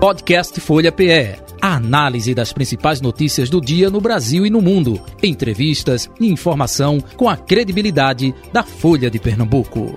Podcast Folha PE. A análise das principais notícias do dia no Brasil e no mundo. Entrevistas e informação com a credibilidade da Folha de Pernambuco.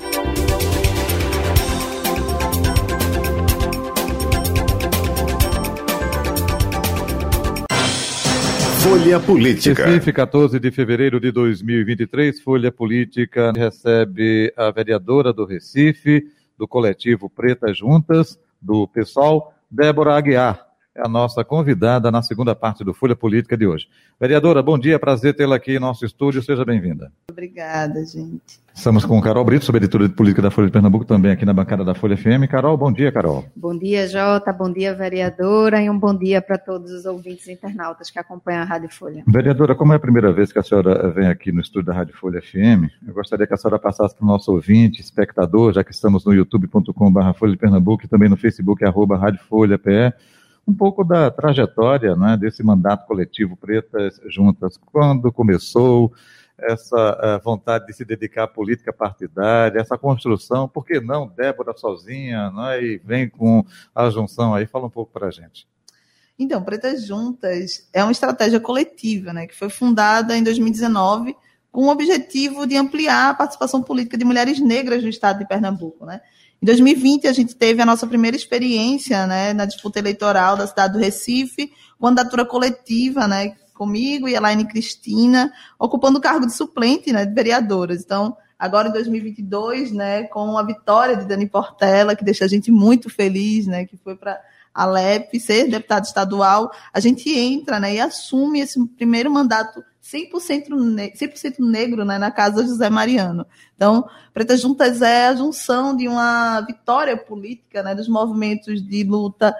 Folha Política. Recife, 14 de fevereiro de 2023, Folha Política recebe a vereadora do Recife, do coletivo Pretas Juntas, do PSOL, Débora Aguiar é a nossa convidada na segunda parte do Folha Política de hoje. Vereadora, bom dia, prazer tê-la aqui em nosso estúdio, seja bem-vinda. Obrigada, gente. Estamos com Carol Brito, sobre editora de política da Folha de Pernambuco, também aqui na bancada da Folha FM. Carol, bom dia, Carol. Bom dia, Jota, bom dia, vereadora, e um bom dia para todos os ouvintes internautas que acompanham a Rádio Folha. Vereadora, como é a primeira vez que a senhora vem aqui no estúdio da Rádio Folha FM, eu gostaria que a senhora passasse para o nosso ouvinte, espectador, já que estamos no youtube.com.br Folha de Pernambuco e também no Facebook, arroba Rádio Folha PE, um pouco da trajetória né, desse mandato coletivo Pretas Juntas, quando começou essa uh, vontade de se dedicar à política partidária, essa construção, por que não Débora sozinha, né, e vem com a junção aí, fala um pouco para a gente. Então, Pretas Juntas é uma estratégia coletiva, né, que foi fundada em 2019 com o objetivo de ampliar a participação política de mulheres negras no estado de Pernambuco, né? Em 2020, a gente teve a nossa primeira experiência né, na disputa eleitoral da cidade do Recife, candidatura coletiva, né, comigo e Elaine Cristina, ocupando o cargo de suplente né, de vereadoras. Então, agora em 2022, né, com a vitória de Dani Portela, que deixa a gente muito feliz, né, que foi para a LEP ser deputado estadual, a gente entra né, e assume esse primeiro mandato 100%, ne 100 negro né, na casa José Mariano. Então, Pretas Juntas é a junção de uma vitória política né, dos movimentos de luta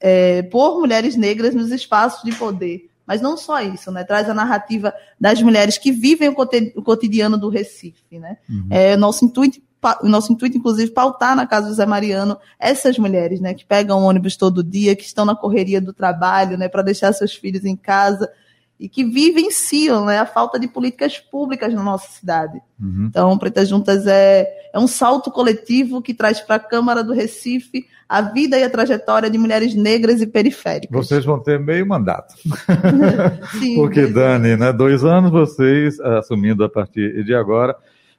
é, por mulheres negras nos espaços de poder. Mas não só isso, né? Traz a narrativa das mulheres que vivem o cotidiano do Recife, né? Uhum. É, nosso intuito o nosso intuito, inclusive, pautar na casa do Zé Mariano essas mulheres, né, que pegam o ônibus todo dia, que estão na correria do trabalho, né, para deixar seus filhos em casa, e que vivenciam né, a falta de políticas públicas na nossa cidade. Uhum. Então, Pretas Juntas é, é um salto coletivo que traz para a Câmara do Recife a vida e a trajetória de mulheres negras e periféricas. Vocês vão ter meio mandato. Sim, Porque, Dani, né, dois anos vocês assumindo a partir de agora.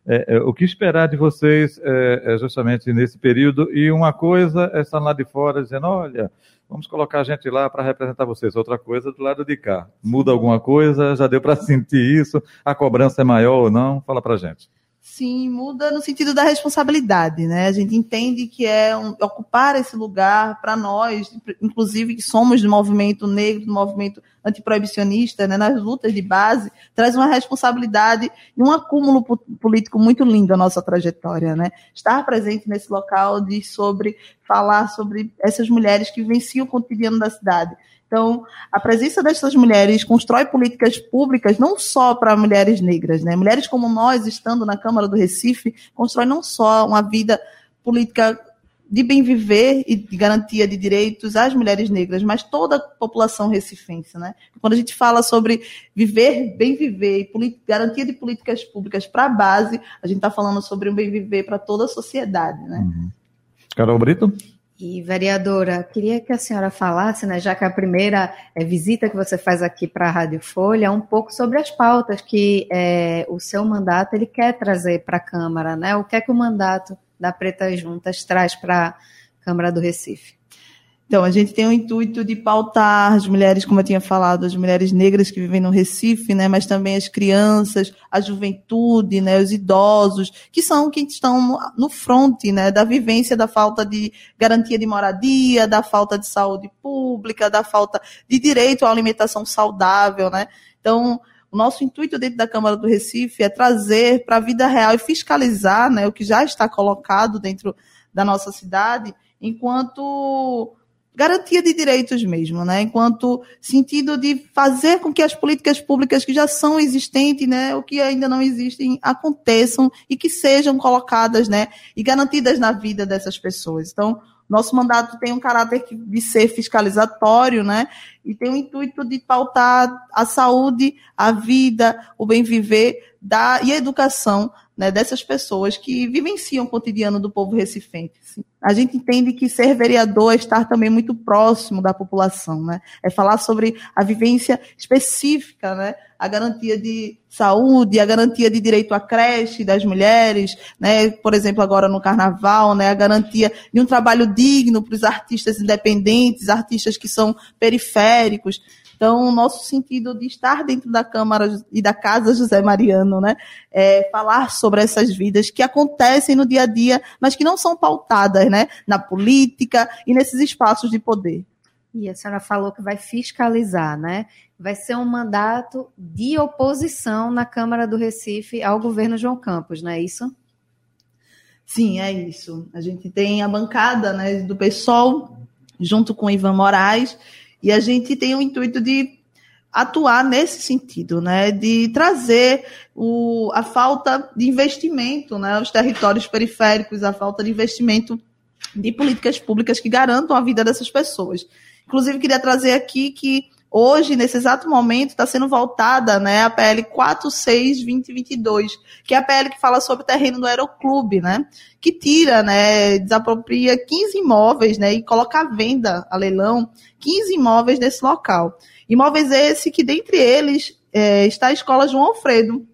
É, é, o que esperar de vocês é, é justamente nesse período? E uma coisa é estar lá de fora dizendo: olha, Vamos colocar a gente lá para representar vocês. Outra coisa do lado de cá. Muda alguma coisa? Já deu para sentir isso? A cobrança é maior ou não? Fala para gente. Sim, muda no sentido da responsabilidade, né? A gente entende que é um, ocupar esse lugar para nós, inclusive que somos do movimento negro, do movimento antiproibicionista, né, nas lutas de base, traz uma responsabilidade e um acúmulo político muito lindo à nossa trajetória, né? Estar presente nesse local de sobre falar sobre essas mulheres que vivenciam o cotidiano da cidade. Então, a presença dessas mulheres constrói políticas públicas não só para mulheres negras, né? Mulheres como nós, estando na Câmara do Recife, constrói não só uma vida política de bem viver e de garantia de direitos às mulheres negras, mas toda a população recifense, né? Quando a gente fala sobre viver, bem viver e garantia de políticas públicas para a base, a gente está falando sobre um bem viver para toda a sociedade, né? Uhum. Carol Brito? E, vereadora, queria que a senhora falasse, né, já que a primeira é, visita que você faz aqui para a Rádio Folha, um pouco sobre as pautas que é, o seu mandato ele quer trazer para a Câmara, né? O que é que o mandato da Preta Juntas traz para a Câmara do Recife? Então, a gente tem o intuito de pautar as mulheres, como eu tinha falado, as mulheres negras que vivem no Recife, né, mas também as crianças, a juventude, né, os idosos, que são quem estão no fronte, né, da vivência da falta de garantia de moradia, da falta de saúde pública, da falta de direito à alimentação saudável, né. Então, o nosso intuito dentro da Câmara do Recife é trazer para a vida real e fiscalizar, né, o que já está colocado dentro da nossa cidade, enquanto garantia de direitos mesmo, né? Enquanto sentido de fazer com que as políticas públicas que já são existentes, né, o que ainda não existem, aconteçam e que sejam colocadas, né, e garantidas na vida dessas pessoas. Então, nosso mandato tem um caráter de ser fiscalizatório, né? E tem o intuito de pautar a saúde, a vida, o bem viver da, e a educação né, dessas pessoas que vivenciam o cotidiano do povo recifense. A gente entende que ser vereador é estar também muito próximo da população, né? É falar sobre a vivência específica, né? A garantia de saúde, a garantia de direito à creche das mulheres, né? Por exemplo, agora no carnaval, né? A garantia de um trabalho digno para os artistas independentes, artistas que são periféricos. Então, o nosso sentido de estar dentro da Câmara e da Casa José Mariano, né, é falar sobre essas vidas que acontecem no dia a dia, mas que não são pautadas, né, na política e nesses espaços de poder. E a senhora falou que vai fiscalizar, né? Vai ser um mandato de oposição na Câmara do Recife ao governo João Campos, não é isso? Sim, é isso. A gente tem a bancada né, do PSOL, junto com Ivan Moraes, e a gente tem o intuito de atuar nesse sentido, né, de trazer o, a falta de investimento, né, aos territórios periféricos, a falta de investimento de políticas públicas que garantam a vida dessas pessoas. Inclusive, queria trazer aqui que hoje, nesse exato momento, está sendo voltada né, a PL 46-2022, que é a PL que fala sobre o terreno do Aeroclube, né, que tira, né, desapropria 15 imóveis né, e coloca à venda, a leilão, 15 imóveis nesse local. Imóveis esse que, dentre eles, é, está a Escola João Alfredo,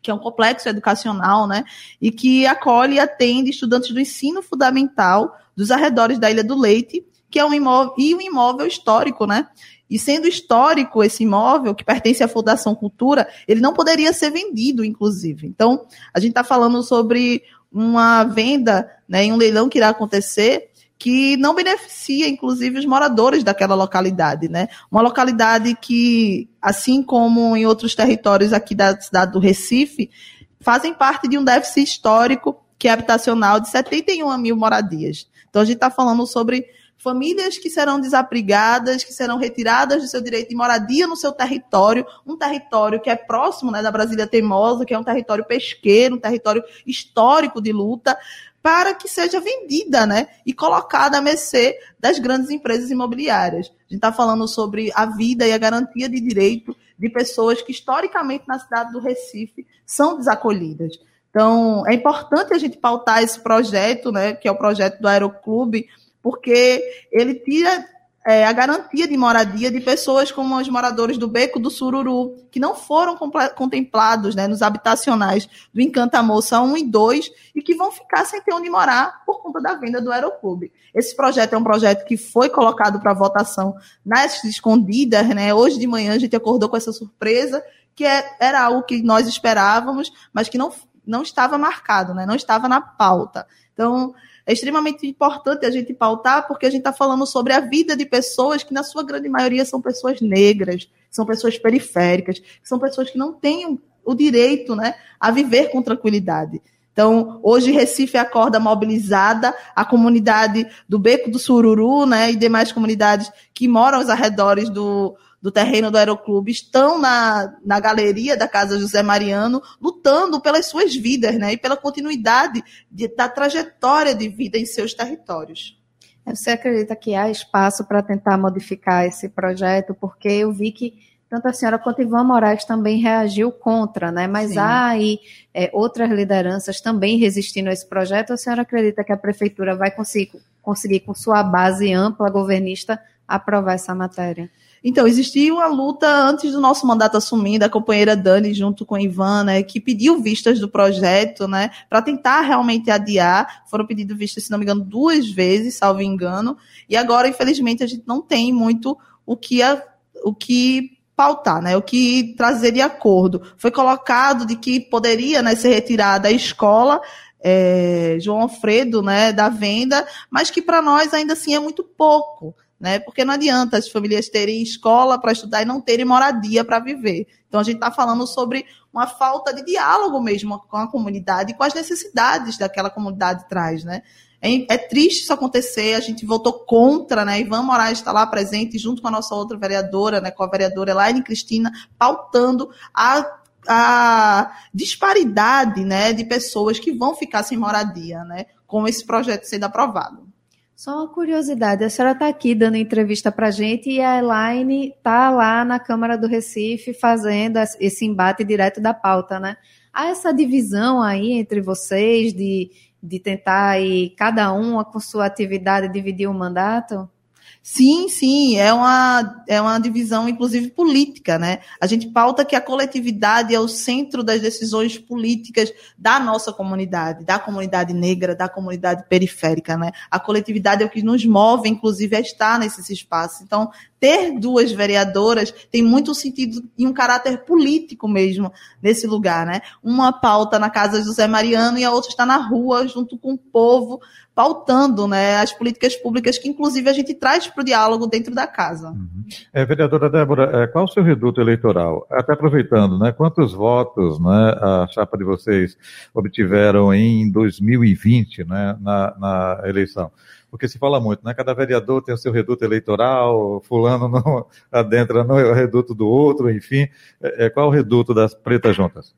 que é um complexo educacional, né, e que acolhe e atende estudantes do ensino fundamental dos arredores da Ilha do Leite, que é um imóvel, e um imóvel histórico, né, e sendo histórico esse imóvel, que pertence à Fundação Cultura, ele não poderia ser vendido, inclusive. Então, a gente está falando sobre uma venda, né, em um leilão que irá acontecer, que não beneficia, inclusive, os moradores daquela localidade, né? Uma localidade que, assim como em outros territórios aqui da cidade do Recife, fazem parte de um déficit histórico que é habitacional de 71 mil moradias. Então, a gente está falando sobre famílias que serão desabrigadas, que serão retiradas do seu direito de moradia no seu território, um território que é próximo né, da Brasília Teimosa, que é um território pesqueiro, um território histórico de luta, para que seja vendida né, e colocada a mercê das grandes empresas imobiliárias. A gente está falando sobre a vida e a garantia de direito de pessoas que, historicamente, na cidade do Recife, são desacolhidas. Então, é importante a gente pautar esse projeto, né, que é o projeto do Aeroclube, porque ele tira é, a garantia de moradia de pessoas como os moradores do Beco do Sururu, que não foram contemplados né, nos habitacionais do Encanta Moça 1 e 2 e que vão ficar sem ter onde morar por conta da venda do Aeroclube. Esse projeto é um projeto que foi colocado para votação nas escondidas. Né? Hoje de manhã a gente acordou com essa surpresa, que é, era algo que nós esperávamos, mas que não, não estava marcado, né? não estava na pauta. Então, é extremamente importante a gente pautar, porque a gente está falando sobre a vida de pessoas que, na sua grande maioria, são pessoas negras, são pessoas periféricas, são pessoas que não têm o direito né, a viver com tranquilidade. Então, hoje Recife acorda mobilizada, a comunidade do Beco do Sururu, né, e demais comunidades que moram aos arredores do, do terreno do Aeroclube estão na, na galeria da Casa José Mariano, lutando pelas suas vidas, né? E pela continuidade de, da trajetória de vida em seus territórios. Você acredita que há espaço para tentar modificar esse projeto? Porque eu vi que tanto a senhora quanto Ivan Moraes também reagiu contra, né? Mas Sim. há aí é, outras lideranças também resistindo a esse projeto. A senhora acredita que a prefeitura vai conseguir, conseguir com sua base ampla governista, aprovar essa matéria? Então, existia uma luta antes do nosso mandato assumir, da companheira Dani, junto com a Ivan, né, que pediu vistas do projeto, né, para tentar realmente adiar. Foram pedidas vistas, se não me engano, duas vezes, salvo engano. E agora, infelizmente, a gente não tem muito o que, a, o que pautar, né, o que trazer de acordo. Foi colocado de que poderia né, ser retirada a escola é, João Alfredo, né, da venda, mas que para nós ainda assim é muito pouco né? Porque não adianta as famílias terem escola para estudar e não terem moradia para viver. Então a gente está falando sobre uma falta de diálogo mesmo com a comunidade e com as necessidades daquela comunidade traz, né? É, é triste isso acontecer, a gente votou contra, né? Ivan Moraes está lá presente, junto com a nossa outra vereadora, né? Com a vereadora Elaine Cristina, pautando a a disparidade né, de pessoas que vão ficar sem moradia, né, com esse projeto sendo aprovado. Só uma curiosidade, a senhora está aqui dando entrevista para a gente e a Elaine está lá na Câmara do Recife fazendo esse embate direto da pauta, né? Há essa divisão aí entre vocês de, de tentar e cada um com sua atividade dividir o mandato? Sim, sim, é uma, é uma divisão, inclusive, política, né? A gente pauta que a coletividade é o centro das decisões políticas da nossa comunidade, da comunidade negra, da comunidade periférica, né? A coletividade é o que nos move, inclusive, a estar nesses espaços. Então, ter duas vereadoras tem muito sentido e um caráter político mesmo nesse lugar, né? Uma pauta na casa José Mariano e a outra está na rua junto com o povo pautando né, as políticas públicas que, inclusive, a gente traz para o diálogo dentro da casa. Uhum. É, vereadora Débora, é, qual o seu reduto eleitoral? Até aproveitando, né, quantos votos né, a chapa de vocês obtiveram em 2020 né, na, na eleição? Porque se fala muito, né? Cada vereador tem o seu reduto eleitoral, fulano não adentra no reduto do outro, enfim. É, é, qual o reduto das pretas juntas?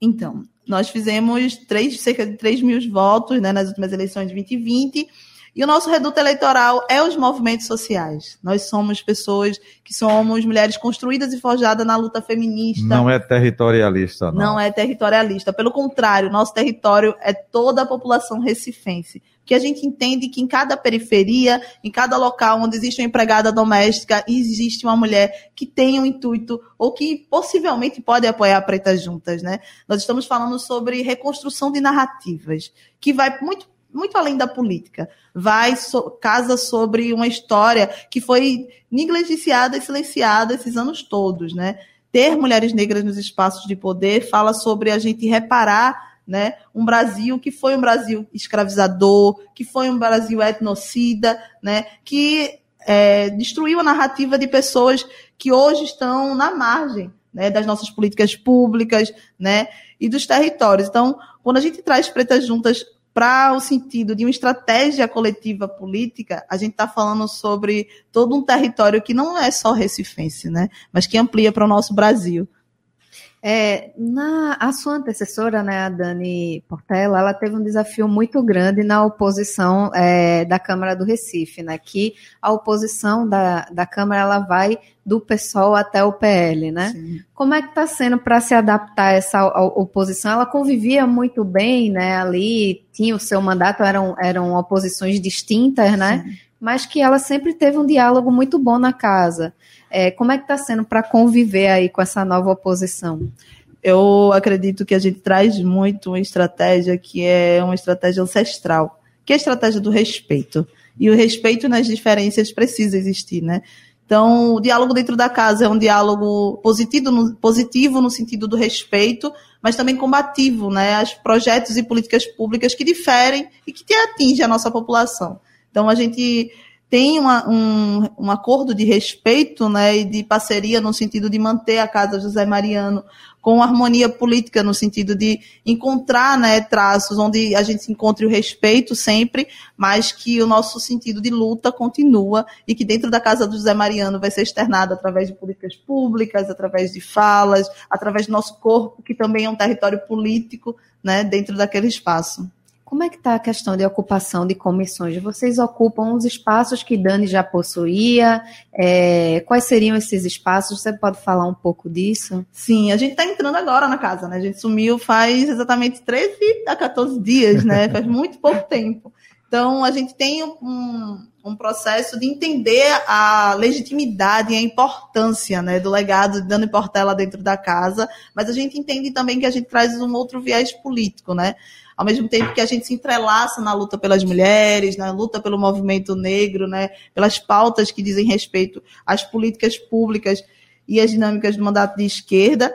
Então, nós fizemos três, cerca de 3 mil votos né, nas últimas eleições de 2020. E o nosso reduto eleitoral é os movimentos sociais. Nós somos pessoas que somos mulheres construídas e forjadas na luta feminista. Não é territorialista, não. Não é territorialista. Pelo contrário, nosso território é toda a população recifense. Que a gente entende que em cada periferia, em cada local onde existe uma empregada doméstica, existe uma mulher que tem um intuito ou que possivelmente pode apoiar Pretas Juntas, né? Nós estamos falando sobre reconstrução de narrativas, que vai muito muito além da política. Vai, so, casa sobre uma história que foi negligenciada e silenciada esses anos todos, né? Ter mulheres negras nos espaços de poder fala sobre a gente reparar né, um Brasil que foi um Brasil escravizador, que foi um Brasil etnocida, né, que é, destruiu a narrativa de pessoas que hoje estão na margem né, das nossas políticas públicas né, e dos territórios. Então, quando a gente traz pretas juntas para o sentido de uma estratégia coletiva política, a gente está falando sobre todo um território que não é só recifense, né? Mas que amplia para o nosso Brasil. É, na, a sua antecessora, né, a Dani Portela, ela teve um desafio muito grande na oposição é, da Câmara do Recife, né, que a oposição da, da Câmara ela vai do PSOL até o PL, né? Sim. Como é que está sendo para se adaptar a essa oposição? Ela convivia muito bem, né, ali, tinha o seu mandato, eram, eram oposições distintas, né? Sim. Mas que ela sempre teve um diálogo muito bom na casa. É, como é que está sendo para conviver aí com essa nova oposição? Eu acredito que a gente traz muito uma estratégia que é uma estratégia ancestral, que é a estratégia do respeito. E o respeito nas diferenças precisa existir, né? Então, o diálogo dentro da casa é um diálogo positivo no, positivo no sentido do respeito, mas também combativo, né? As projetos e políticas públicas que diferem e que atingem a nossa população. Então, a gente tem uma, um, um acordo de respeito né, e de parceria no sentido de manter a Casa José Mariano com harmonia política, no sentido de encontrar né, traços onde a gente encontre o respeito sempre, mas que o nosso sentido de luta continua e que dentro da Casa do José Mariano vai ser externado através de políticas públicas, através de falas, através do nosso corpo, que também é um território político né, dentro daquele espaço. Como é que está a questão de ocupação de comissões? Vocês ocupam os espaços que Dani já possuía? É, quais seriam esses espaços? Você pode falar um pouco disso? Sim, a gente está entrando agora na casa, né? A gente sumiu faz exatamente 13 a 14 dias, né? faz muito pouco tempo. Então, a gente tem um, um processo de entender a legitimidade e a importância né, do legado de Dani Portela dentro da casa, mas a gente entende também que a gente traz um outro viés político, né? Ao mesmo tempo que a gente se entrelaça na luta pelas mulheres, na luta pelo movimento negro, né, pelas pautas que dizem respeito às políticas públicas e às dinâmicas do mandato de esquerda,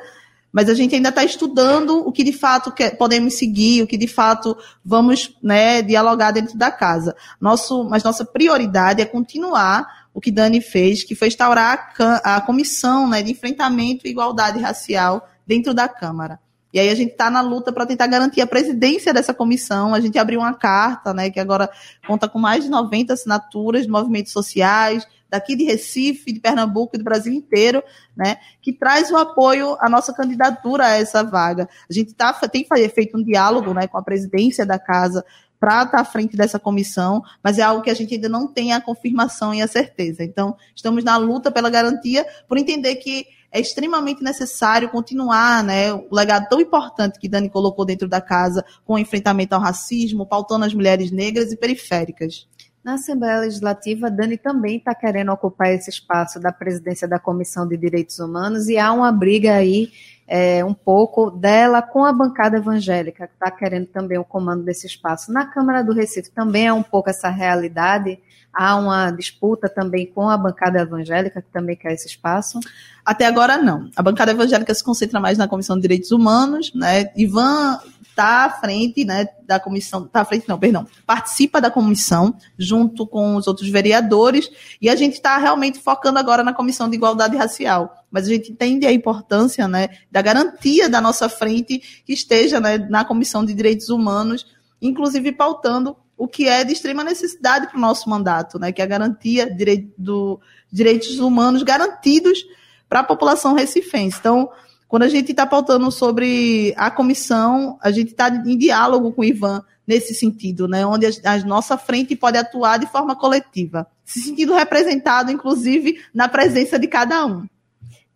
mas a gente ainda está estudando o que de fato podemos seguir, o que de fato vamos né, dialogar dentro da casa. Nosso, mas nossa prioridade é continuar o que Dani fez, que foi instaurar a, a comissão né, de enfrentamento e igualdade racial dentro da Câmara. E aí a gente está na luta para tentar garantir a presidência dessa comissão. A gente abriu uma carta, né, que agora conta com mais de 90 assinaturas de movimentos sociais, daqui de Recife, de Pernambuco do Brasil inteiro, né, que traz o apoio à nossa candidatura a essa vaga. A gente tá, tem feito um diálogo né, com a presidência da casa para estar tá à frente dessa comissão, mas é algo que a gente ainda não tem a confirmação e a certeza. Então, estamos na luta pela garantia, por entender que é extremamente necessário continuar né, o legado tão importante que Dani colocou dentro da casa com o enfrentamento ao racismo, pautando as mulheres negras e periféricas. Na Assembleia Legislativa, Dani também está querendo ocupar esse espaço da presidência da Comissão de Direitos Humanos e há uma briga aí é, um pouco dela com a bancada evangélica, que está querendo também o comando desse espaço. Na Câmara do Recife também é um pouco essa realidade. Há uma disputa também com a bancada evangélica, que também quer esse espaço. Até agora, não. A bancada evangélica se concentra mais na Comissão de Direitos Humanos, né? Ivan está à frente, né, da comissão, está à frente, não, perdão, participa da comissão junto com os outros vereadores e a gente está realmente focando agora na Comissão de Igualdade Racial. Mas a gente entende a importância, né, da garantia da nossa frente que esteja, né, na Comissão de Direitos Humanos, inclusive pautando o que é de extrema necessidade para o nosso mandato, né, que é a garantia de do, direitos humanos garantidos para a população recifense. Então, quando a gente está pautando sobre a comissão, a gente está em diálogo com o Ivan nesse sentido, né? Onde a, a, nossa frente pode atuar de forma coletiva, se sentindo representado, inclusive, na presença de cada um.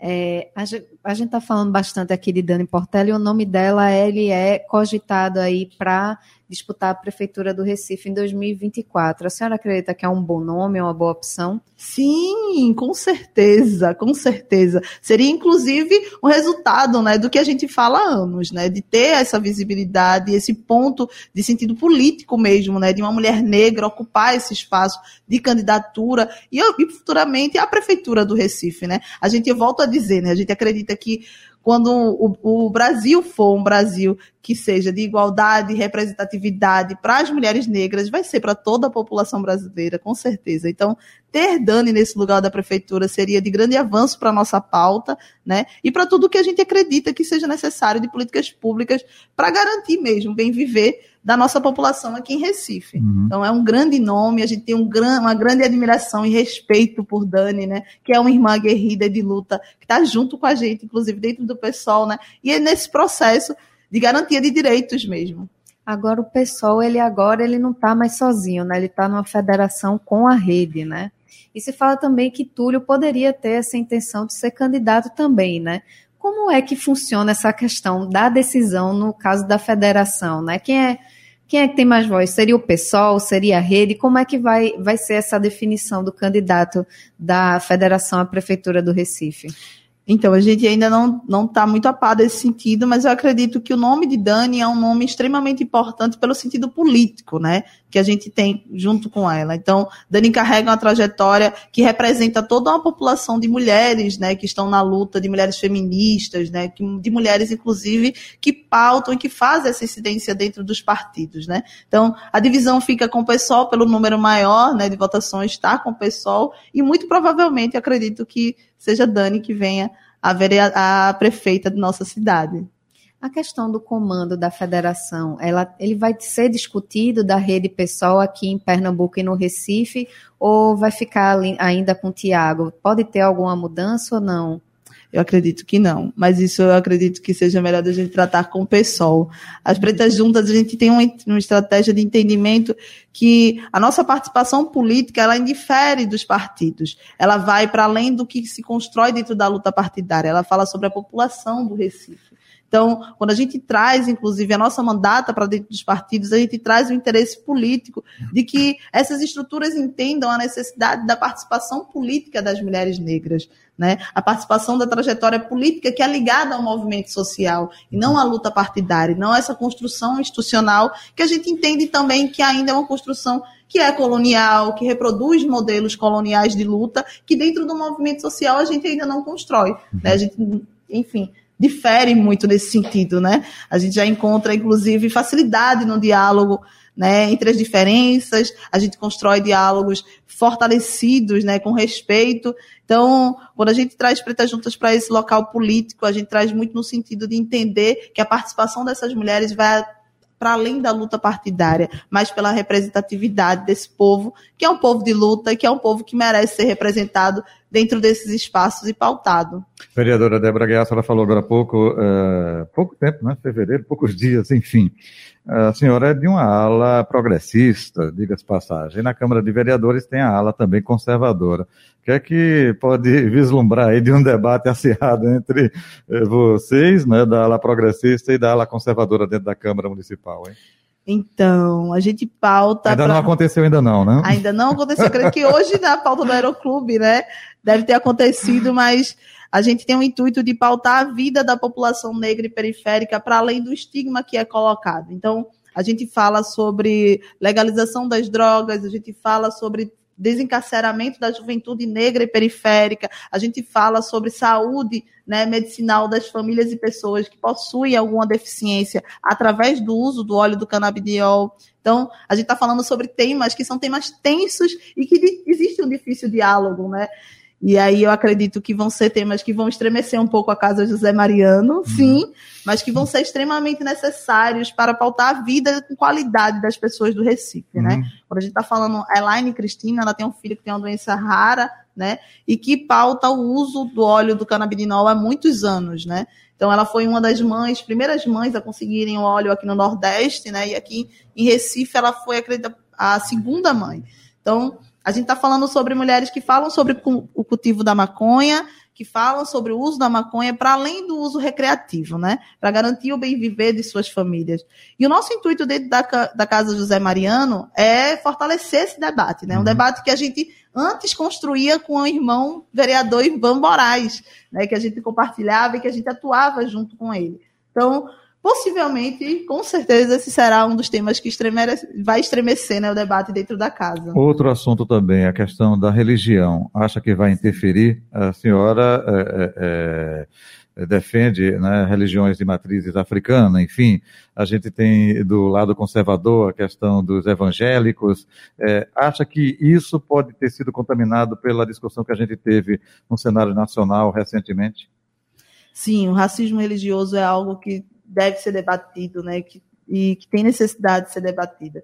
É, a gente está falando bastante aqui de Dani Portela e o nome dela ele é cogitado aí para disputar a prefeitura do Recife em 2024. A senhora acredita que é um bom nome, é uma boa opção? Sim, com certeza, com certeza. Seria inclusive um resultado, né, do que a gente fala há anos, né, de ter essa visibilidade, esse ponto de sentido político mesmo, né, de uma mulher negra ocupar esse espaço de candidatura e, e futuramente a prefeitura do Recife, né? A gente volta a dizer, né, a gente acredita que quando o, o, Brasil for um Brasil que seja de igualdade e representatividade para as mulheres negras, vai ser para toda a população brasileira, com certeza. Então, ter Dani nesse lugar da prefeitura seria de grande avanço para a nossa pauta, né? E para tudo que a gente acredita que seja necessário de políticas públicas para garantir mesmo bem viver da nossa população aqui em Recife. Uhum. Então é um grande nome, a gente tem um gran, uma grande admiração e respeito por Dani, né? Que é uma irmã aguerrida de luta, que está junto com a gente, inclusive dentro do PSOL, né? E é nesse processo de garantia de direitos mesmo. Agora o PSOL, ele agora ele não está mais sozinho, né? Ele está numa federação com a rede, né? E se fala também que Túlio poderia ter essa intenção de ser candidato também, né? Como é que funciona essa questão da decisão no caso da federação, né? Quem é quem é que tem mais voz? Seria o PSOL? Seria a rede? Como é que vai, vai ser essa definição do candidato da federação à prefeitura do Recife? Então, a gente ainda não está muito a par desse sentido, mas eu acredito que o nome de Dani é um nome extremamente importante pelo sentido político, né? Que a gente tem junto com ela. Então, Dani carrega uma trajetória que representa toda uma população de mulheres, né? Que estão na luta, de mulheres feministas, né? De mulheres, inclusive, que pautam e que fazem essa incidência dentro dos partidos, né? Então, a divisão fica com o PSOL pelo número maior, né? De votações está com o PSOL e muito provavelmente acredito que seja Dani que venha a, a prefeita de nossa cidade. A questão do comando da federação, ela, ele vai ser discutido da rede pessoal aqui em Pernambuco e no Recife, ou vai ficar ali, ainda com o Tiago? Pode ter alguma mudança ou não? Eu acredito que não, mas isso eu acredito que seja melhor da gente tratar com o pessoal. As pretas juntas, a gente tem uma, uma estratégia de entendimento que a nossa participação política ela indifere dos partidos. Ela vai para além do que se constrói dentro da luta partidária. Ela fala sobre a população do Recife. Então, quando a gente traz, inclusive, a nossa mandata para dentro dos partidos, a gente traz o interesse político de que essas estruturas entendam a necessidade da participação política das mulheres negras, né? A participação da trajetória política que é ligada ao movimento social e não à luta partidária, não essa construção institucional que a gente entende também que ainda é uma construção que é colonial, que reproduz modelos coloniais de luta, que dentro do movimento social a gente ainda não constrói. Né? A gente, enfim, difere muito nesse sentido, né? A gente já encontra, inclusive, facilidade no diálogo né, entre as diferenças, a gente constrói diálogos fortalecidos, né, com respeito. Então, quando a gente traz Pretas Juntas para esse local político, a gente traz muito no sentido de entender que a participação dessas mulheres vai para além da luta partidária, mas pela representatividade desse povo, que é um povo de luta, que é um povo que merece ser representado dentro desses espaços e pautado. Vereadora Débora Guiar, a senhora falou agora há pouco, uh, pouco tempo, né? Fevereiro, poucos dias, enfim. A senhora é de uma ala progressista, diga-se passagem. Na Câmara de Vereadores tem a ala também conservadora. O que é que pode vislumbrar aí de um debate acirrado entre eh, vocês, né, da ala progressista e da ala conservadora dentro da Câmara Municipal, hein? Então, a gente pauta. Ainda pra... não aconteceu, ainda não, né? Ainda não aconteceu. Eu creio que hoje na pauta do Aeroclube, né? Deve ter acontecido, mas a gente tem o intuito de pautar a vida da população negra e periférica para além do estigma que é colocado. Então, a gente fala sobre legalização das drogas, a gente fala sobre desencarceramento da juventude negra e periférica, a gente fala sobre saúde né, medicinal das famílias e pessoas que possuem alguma deficiência através do uso do óleo do canabidiol. Então, a gente está falando sobre temas que são temas tensos e que existe um difícil diálogo, né? E aí eu acredito que vão ser temas que vão estremecer um pouco a casa José Mariano, uhum. sim, mas que vão ser extremamente necessários para pautar a vida com qualidade das pessoas do Recife, né? uhum. né? Quando a gente está falando, a Elaine Cristina, ela tem um filho que tem uma doença rara, né? E que pauta o uso do óleo do canabidinol há muitos anos, né? Então ela foi uma das mães, primeiras mães a conseguirem o óleo aqui no Nordeste, né? E aqui em Recife ela foi, acredito, a segunda mãe. Então, a gente está falando sobre mulheres que falam sobre o cultivo da maconha, que falam sobre o uso da maconha para além do uso recreativo, né? Para garantir o bem viver de suas famílias. E o nosso intuito dentro da, da Casa José Mariano é fortalecer esse debate, né? Um uhum. debate que a gente antes construía com o irmão vereador Ivan Moraes, né? Que a gente compartilhava e que a gente atuava junto com ele. Então, possivelmente, com certeza, esse será um dos temas que vai estremecer né, o debate dentro da casa. Outro assunto também, a questão da religião. Acha que vai interferir? A senhora é, é, defende né, religiões de matrizes africana, enfim, a gente tem do lado conservador a questão dos evangélicos. É, acha que isso pode ter sido contaminado pela discussão que a gente teve no cenário nacional recentemente? Sim, o racismo religioso é algo que deve ser debatido, né? Que, e que tem necessidade de ser debatida.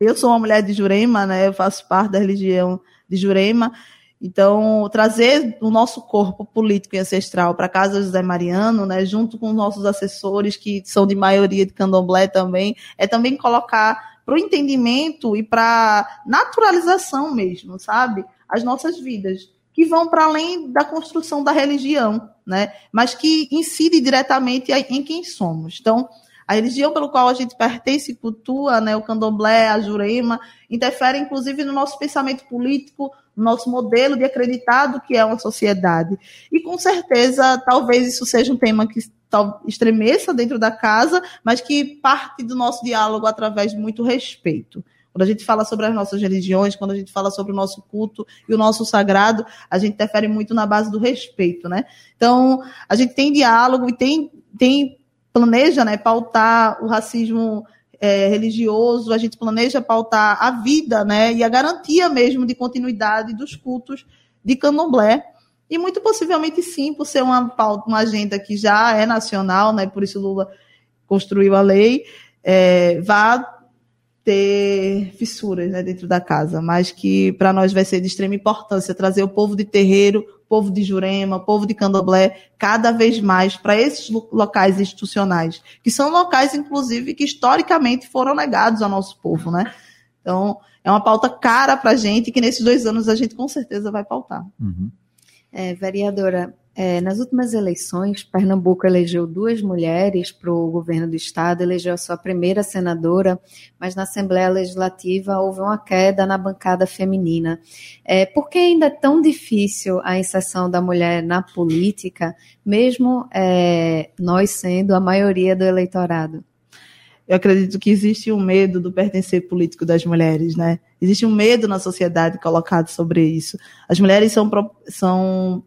Eu sou uma mulher de Jurema, né? Eu faço parte da religião de Jurema. Então, trazer o nosso corpo político e ancestral para a Casa José Mariano, né, junto com os nossos assessores, que são de maioria de candomblé também, é também colocar para o entendimento e para naturalização mesmo, sabe? As nossas vidas que vão para além da construção da religião, né? Mas que incide diretamente em quem somos. Então, a religião pelo qual a gente pertence e cultua, né, o candomblé, a jurema, interfere inclusive no nosso pensamento político, no nosso modelo de acreditado que é uma sociedade. E com certeza, talvez isso seja um tema que estremeça dentro da casa, mas que parte do nosso diálogo através de muito respeito. Quando a gente fala sobre as nossas religiões, quando a gente fala sobre o nosso culto e o nosso sagrado, a gente interfere muito na base do respeito, né? Então, a gente tem diálogo e tem, tem planeja, né, pautar o racismo é, religioso, a gente planeja pautar a vida, né, e a garantia mesmo de continuidade dos cultos de candomblé. E muito possivelmente sim, por ser uma, uma agenda que já é nacional, né, por isso Lula construiu a lei, é, vá ter fissuras né, dentro da casa, mas que para nós vai ser de extrema importância trazer o povo de terreiro, povo de Jurema, povo de Candomblé, cada vez mais para esses locais institucionais, que são locais, inclusive, que historicamente foram negados ao nosso povo, né? Então, é uma pauta cara para a gente, que nesses dois anos a gente com certeza vai pautar. Uhum. É, vereadora, é, nas últimas eleições, Pernambuco elegeu duas mulheres para o governo do estado, elegeu a sua primeira senadora, mas na Assembleia Legislativa houve uma queda na bancada feminina. É, por que ainda é tão difícil a inserção da mulher na política, mesmo é, nós sendo a maioria do eleitorado? eu acredito que existe um medo do pertencer político das mulheres, né? Existe um medo na sociedade colocado sobre isso. As mulheres são, são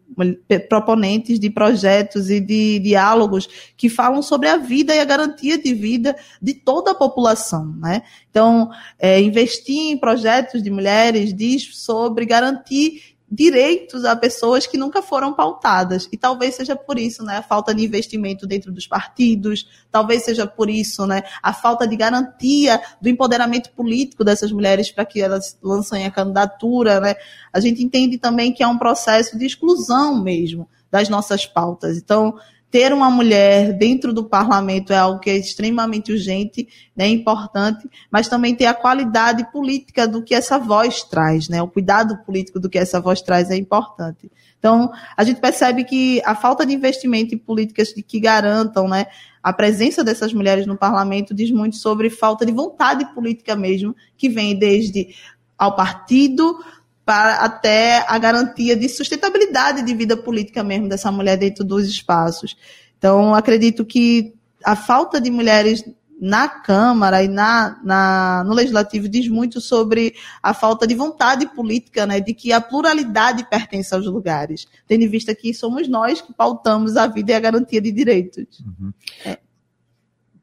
proponentes de projetos e de diálogos que falam sobre a vida e a garantia de vida de toda a população, né? Então, é, investir em projetos de mulheres diz sobre garantir direitos a pessoas que nunca foram pautadas. E talvez seja por isso, né, a falta de investimento dentro dos partidos, talvez seja por isso, né, a falta de garantia do empoderamento político dessas mulheres para que elas lancem a candidatura, né? A gente entende também que é um processo de exclusão mesmo das nossas pautas. Então, ter uma mulher dentro do parlamento é algo que é extremamente urgente, né, importante, mas também ter a qualidade política do que essa voz traz, né, o cuidado político do que essa voz traz é importante. Então, a gente percebe que a falta de investimento em políticas que garantam, né, a presença dessas mulheres no parlamento diz muito sobre falta de vontade política mesmo, que vem desde ao partido para até a garantia de sustentabilidade de vida política mesmo dessa mulher dentro dos espaços. Então, acredito que a falta de mulheres na Câmara e na, na, no Legislativo diz muito sobre a falta de vontade política, né, de que a pluralidade pertence aos lugares, tendo em vista que somos nós que pautamos a vida e a garantia de direitos. Uhum. É.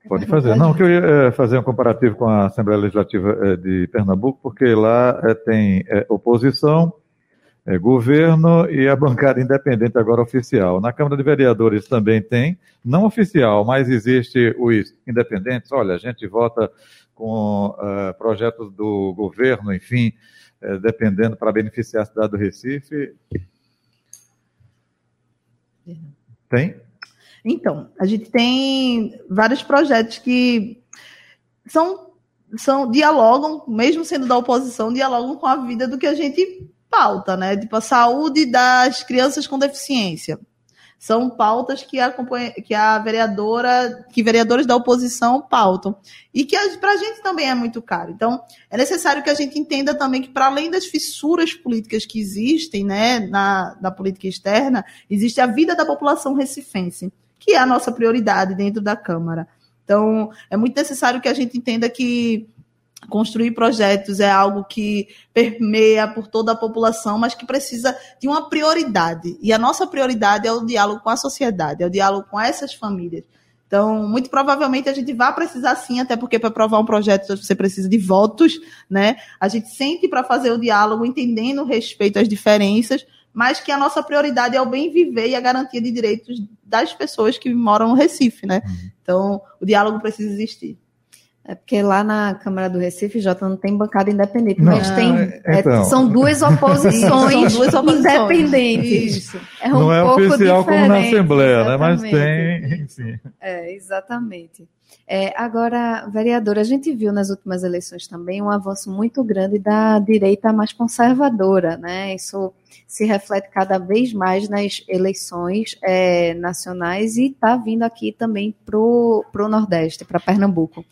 Pode fazer. Não, que eu ia é, fazer um comparativo com a Assembleia Legislativa é, de Pernambuco, porque lá é, tem oposição, governo e a bancada independente agora oficial. Na Câmara de Vereadores também tem, não oficial, mas existe os independentes. Olha, a gente vota com uh, projetos do governo, enfim, uh, dependendo para beneficiar a cidade do Recife. Tem? Então, a gente tem vários projetos que são, são dialogam, mesmo sendo da oposição, dialogam com a vida do que a gente pauta, né? Tipo, a saúde das crianças com deficiência. São pautas que a, que a vereadora, que vereadores da oposição pautam. E que para a gente também é muito caro. Então, é necessário que a gente entenda também que, para além das fissuras políticas que existem né, na, na política externa, existe a vida da população recifense, que é a nossa prioridade dentro da Câmara. Então, é muito necessário que a gente entenda que construir projetos é algo que permeia por toda a população, mas que precisa de uma prioridade. E a nossa prioridade é o diálogo com a sociedade, é o diálogo com essas famílias. Então, muito provavelmente a gente vai precisar sim, até porque para aprovar um projeto você precisa de votos, né? A gente sente para fazer o diálogo, entendendo o respeito às diferenças, mas que a nossa prioridade é o bem viver e a garantia de direitos das pessoas que moram no Recife, né? Uhum. Então, o diálogo precisa existir. É porque lá na Câmara do Recife, Jota, não tem bancada independente, não, mas tem, é, é, então, são duas oposições, duas oposições independentes. Isso. É um não é oficial como na Assembleia, né? mas tem, enfim. É, exatamente. É, agora, vereadora, a gente viu nas últimas eleições também um avanço muito grande da direita mais conservadora, né? Isso se reflete cada vez mais nas eleições é, nacionais e está vindo aqui também para o Nordeste, para Pernambuco.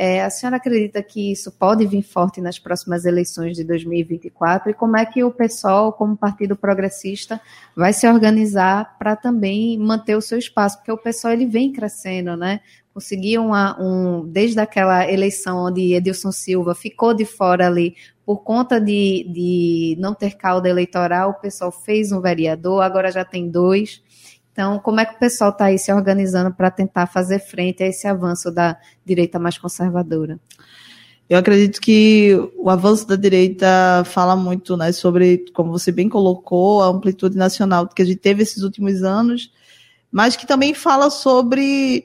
É, a senhora acredita que isso pode vir forte nas próximas eleições de 2024? E como é que o PSOL, como partido progressista, vai se organizar para também manter o seu espaço? Porque o PSOL ele vem crescendo, né? Conseguiu uma, um, desde aquela eleição onde Edilson Silva ficou de fora ali por conta de, de não ter cauda eleitoral, o pessoal fez um vereador, agora já tem dois. Então, como é que o pessoal está aí se organizando para tentar fazer frente a esse avanço da direita mais conservadora? Eu acredito que o avanço da direita fala muito né, sobre, como você bem colocou, a amplitude nacional que a gente teve esses últimos anos, mas que também fala sobre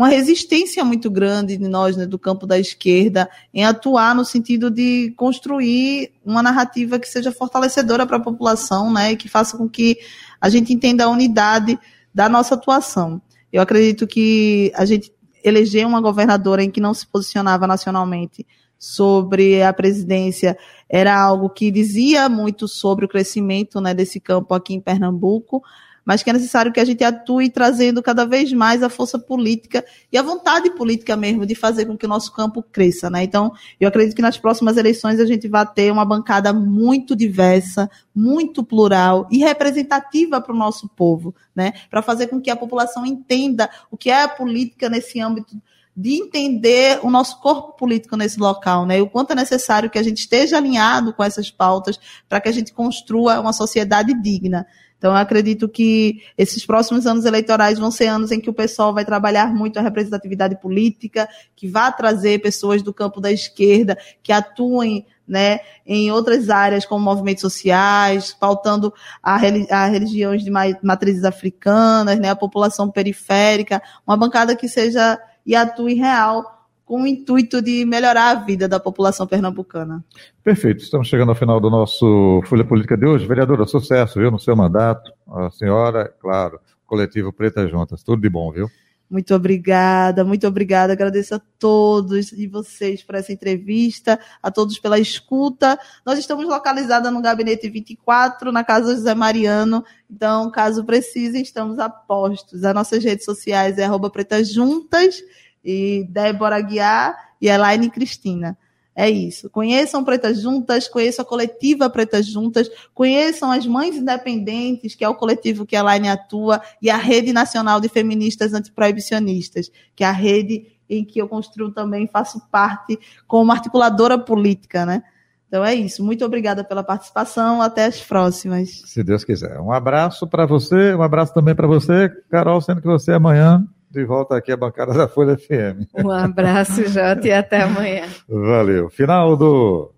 uma resistência muito grande de nós, né, do campo da esquerda, em atuar no sentido de construir uma narrativa que seja fortalecedora para a população, né, e que faça com que a gente entenda a unidade da nossa atuação. Eu acredito que a gente eleger uma governadora em que não se posicionava nacionalmente sobre a presidência era algo que dizia muito sobre o crescimento né, desse campo aqui em Pernambuco, mas que é necessário que a gente atue trazendo cada vez mais a força política e a vontade política mesmo de fazer com que o nosso campo cresça, né? Então, eu acredito que nas próximas eleições a gente vai ter uma bancada muito diversa, muito plural e representativa para o nosso povo, né? Para fazer com que a população entenda o que é a política nesse âmbito de entender o nosso corpo político nesse local, né? E o quanto é necessário que a gente esteja alinhado com essas pautas para que a gente construa uma sociedade digna. Então, eu acredito que esses próximos anos eleitorais vão ser anos em que o pessoal vai trabalhar muito a representatividade política, que vai trazer pessoas do campo da esquerda que atuem né, em outras áreas como movimentos sociais, pautando a, a religiões de matrizes africanas, né, a população periférica, uma bancada que seja e atue real com o intuito de melhorar a vida da população pernambucana. Perfeito. Estamos chegando ao final do nosso Folha Política de hoje. Vereadora, sucesso, viu, no seu mandato. A senhora, claro, coletivo Preta Juntas. Tudo de bom, viu? Muito obrigada, muito obrigada. Agradeço a todos e vocês por essa entrevista, a todos pela escuta. Nós estamos localizados no Gabinete 24, na Casa José Mariano. Então, caso precisem, estamos a postos. As nossas redes sociais é arroba Pretas Juntas e Débora Guiar e Elaine Cristina. É isso. Conheçam Pretas Juntas, conheçam a coletiva Pretas Juntas, conheçam as Mães Independentes, que é o coletivo que a Line atua, e a Rede Nacional de Feministas Antiproibicionistas, que é a rede em que eu construo também, faço parte como articuladora política, né? Então é isso. Muito obrigada pela participação. Até as próximas. Se Deus quiser. Um abraço para você, um abraço também para você, Carol, sendo que você amanhã de volta aqui à bancada da Folha FM. Um abraço, Jota, e até amanhã. Valeu. Final do.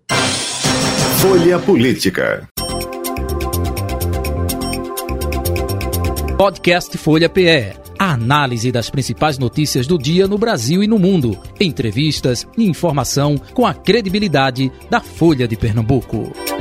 Folha Política. Podcast Folha PE. A análise das principais notícias do dia no Brasil e no mundo. Entrevistas e informação com a credibilidade da Folha de Pernambuco.